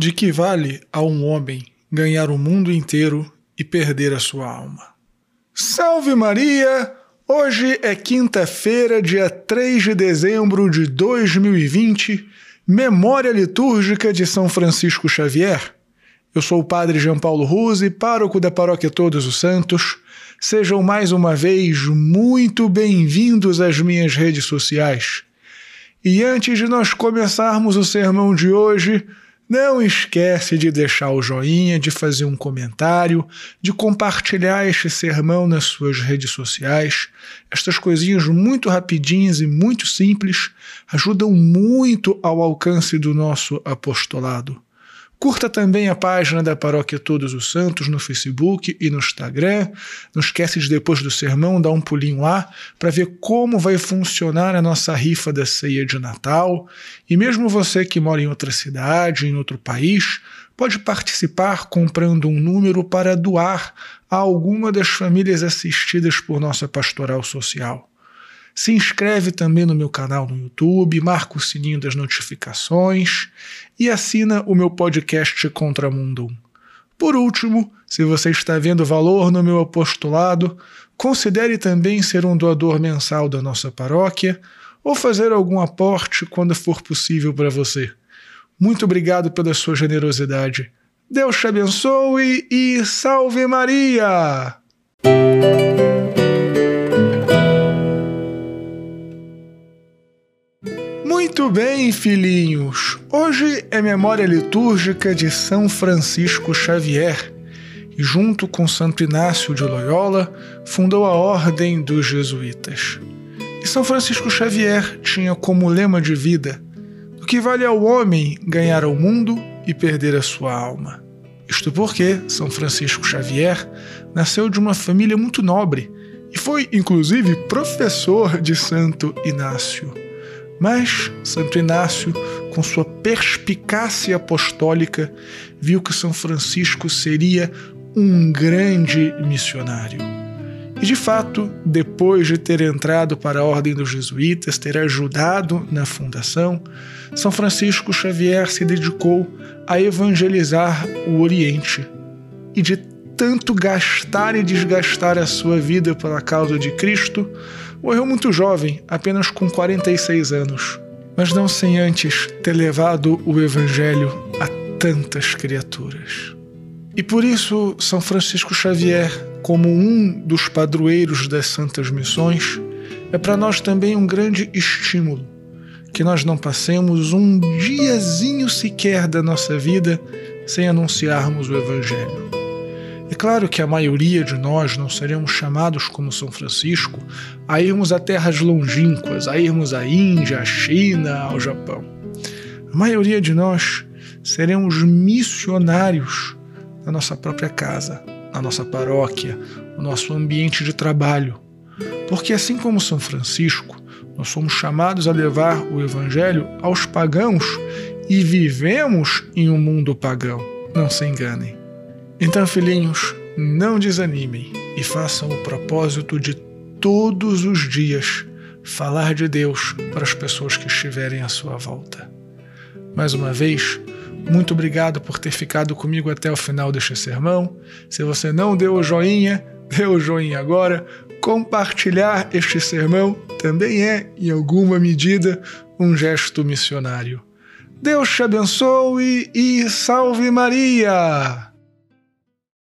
De que vale a um homem ganhar o mundo inteiro e perder a sua alma? Salve Maria! Hoje é quinta-feira, dia 3 de dezembro de 2020, memória litúrgica de São Francisco Xavier. Eu sou o Padre João Paulo Ruse, pároco da Paróquia Todos os Santos. Sejam mais uma vez muito bem-vindos às minhas redes sociais. E antes de nós começarmos o sermão de hoje, não esquece de deixar o joinha, de fazer um comentário, de compartilhar este sermão nas suas redes sociais. Estas coisinhas muito rapidinhas e muito simples ajudam muito ao alcance do nosso apostolado. Curta também a página da Paróquia Todos os Santos no Facebook e no Instagram. Não esquece de depois do sermão dar um pulinho lá para ver como vai funcionar a nossa rifa da ceia de Natal. E mesmo você que mora em outra cidade, em outro país, pode participar comprando um número para doar a alguma das famílias assistidas por nossa pastoral social. Se inscreve também no meu canal no YouTube, marca o sininho das notificações e assina o meu podcast Contramundo. Por último, se você está vendo valor no meu apostolado, considere também ser um doador mensal da nossa paróquia ou fazer algum aporte quando for possível para você. Muito obrigado pela sua generosidade. Deus te abençoe e salve Maria! Muito bem, filhinhos! Hoje é memória litúrgica de São Francisco Xavier e, junto com Santo Inácio de Loyola, fundou a Ordem dos Jesuítas. E São Francisco Xavier tinha como lema de vida: o que vale ao homem ganhar o mundo e perder a sua alma. Isto porque São Francisco Xavier nasceu de uma família muito nobre e foi, inclusive, professor de Santo Inácio. Mas Santo Inácio, com sua perspicácia apostólica, viu que São Francisco seria um grande missionário. E de fato, depois de ter entrado para a Ordem dos Jesuítas, ter ajudado na fundação, São Francisco Xavier se dedicou a evangelizar o Oriente. E de tanto gastar e desgastar a sua vida pela causa de Cristo, morreu muito jovem, apenas com 46 anos, mas não sem antes ter levado o Evangelho a tantas criaturas. E por isso, São Francisco Xavier, como um dos padroeiros das Santas Missões, é para nós também um grande estímulo que nós não passemos um diazinho sequer da nossa vida sem anunciarmos o Evangelho. É claro que a maioria de nós não seremos chamados como São Francisco a irmos a terras longínquas, a irmos à Índia, à China, ao Japão. A maioria de nós seremos missionários na nossa própria casa, na nossa paróquia, no nosso ambiente de trabalho. Porque assim como São Francisco, nós somos chamados a levar o Evangelho aos pagãos e vivemos em um mundo pagão. Não se enganem. Então, filhinhos, não desanimem e façam o propósito de todos os dias falar de Deus para as pessoas que estiverem à sua volta. Mais uma vez, muito obrigado por ter ficado comigo até o final deste sermão. Se você não deu o joinha, dê o joinha agora. Compartilhar este sermão também é, em alguma medida, um gesto missionário. Deus te abençoe e salve Maria!